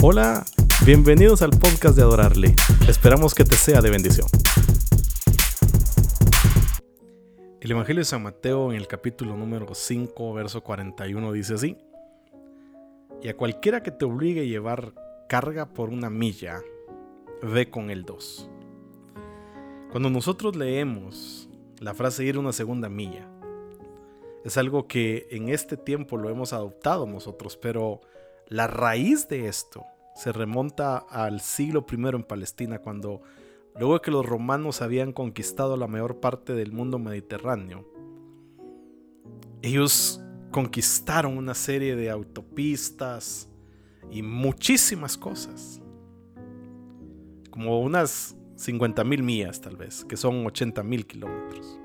Hola, bienvenidos al podcast de Adorarle. Esperamos que te sea de bendición. El Evangelio de San Mateo en el capítulo número 5, verso 41 dice así. Y a cualquiera que te obligue a llevar carga por una milla, ve con el 2. Cuando nosotros leemos la frase ir una segunda milla, es algo que en este tiempo lo hemos adoptado nosotros, pero la raíz de esto se remonta al siglo I en Palestina, cuando luego que los romanos habían conquistado la mayor parte del mundo mediterráneo, ellos conquistaron una serie de autopistas y muchísimas cosas. Como unas 50 mil millas tal vez, que son 80 mil kilómetros.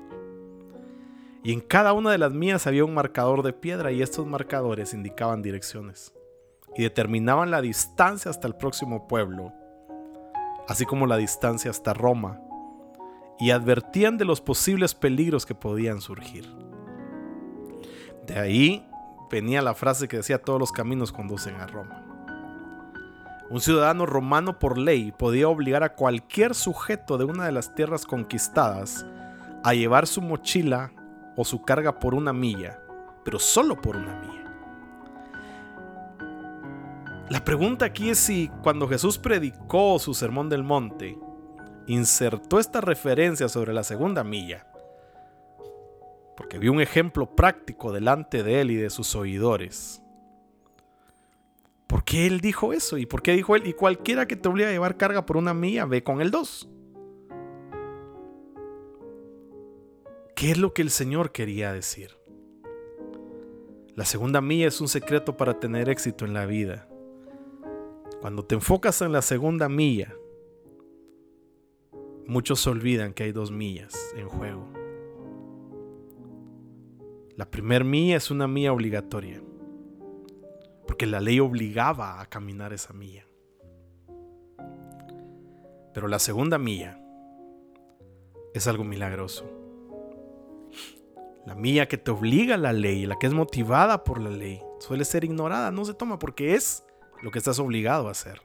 Y en cada una de las millas había un marcador de piedra y estos marcadores indicaban direcciones y determinaban la distancia hasta el próximo pueblo, así como la distancia hasta Roma, y advertían de los posibles peligros que podían surgir. De ahí venía la frase que decía todos los caminos conducen a Roma. Un ciudadano romano por ley podía obligar a cualquier sujeto de una de las tierras conquistadas a llevar su mochila o su carga por una milla, pero solo por una milla. La pregunta aquí es si cuando Jesús predicó su sermón del monte, insertó esta referencia sobre la segunda milla, porque vio un ejemplo práctico delante de él y de sus oidores. ¿Por qué él dijo eso? ¿Y por qué dijo él? Y cualquiera que te obligue a llevar carga por una milla, ve con el dos. ¿Qué es lo que el Señor quería decir? La segunda milla es un secreto para tener éxito en la vida. Cuando te enfocas en la segunda milla, muchos olvidan que hay dos millas en juego. La primera milla es una milla obligatoria, porque la ley obligaba a caminar esa milla. Pero la segunda milla es algo milagroso. La milla que te obliga a la ley, la que es motivada por la ley, suele ser ignorada, no se toma porque es lo que estás obligado a hacer.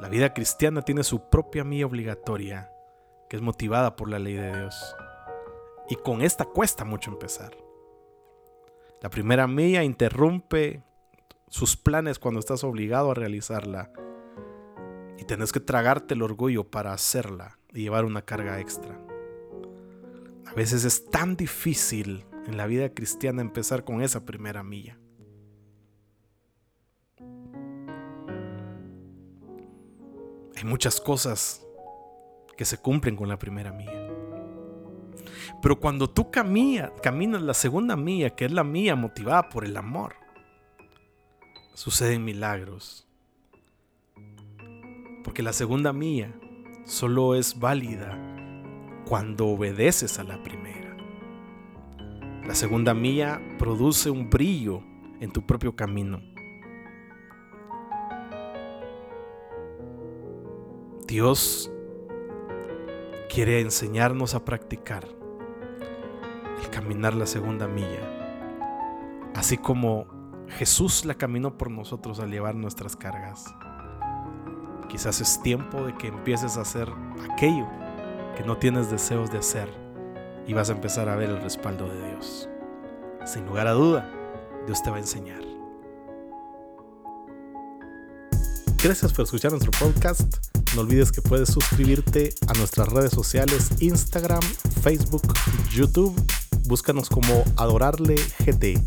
La vida cristiana tiene su propia mía obligatoria, que es motivada por la ley de Dios. Y con esta cuesta mucho empezar. La primera mía interrumpe sus planes cuando estás obligado a realizarla. Y tenés que tragarte el orgullo para hacerla y llevar una carga extra. A veces es tan difícil en la vida cristiana empezar con esa primera milla. Hay muchas cosas que se cumplen con la primera mía. Pero cuando tú caminas la segunda mía, que es la mía motivada por el amor, suceden milagros. Porque la segunda mía solo es válida cuando obedeces a la primera. La segunda mía produce un brillo en tu propio camino. Dios quiere enseñarnos a practicar el caminar la segunda milla, así como Jesús la caminó por nosotros al llevar nuestras cargas. Quizás es tiempo de que empieces a hacer aquello que no tienes deseos de hacer y vas a empezar a ver el respaldo de Dios. Sin lugar a duda, Dios te va a enseñar. Gracias por escuchar nuestro podcast. No olvides que puedes suscribirte a nuestras redes sociales Instagram, Facebook, YouTube. Búscanos como Adorarle GT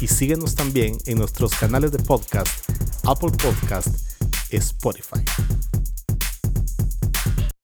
y síguenos también en nuestros canales de podcast, Apple Podcast, Spotify.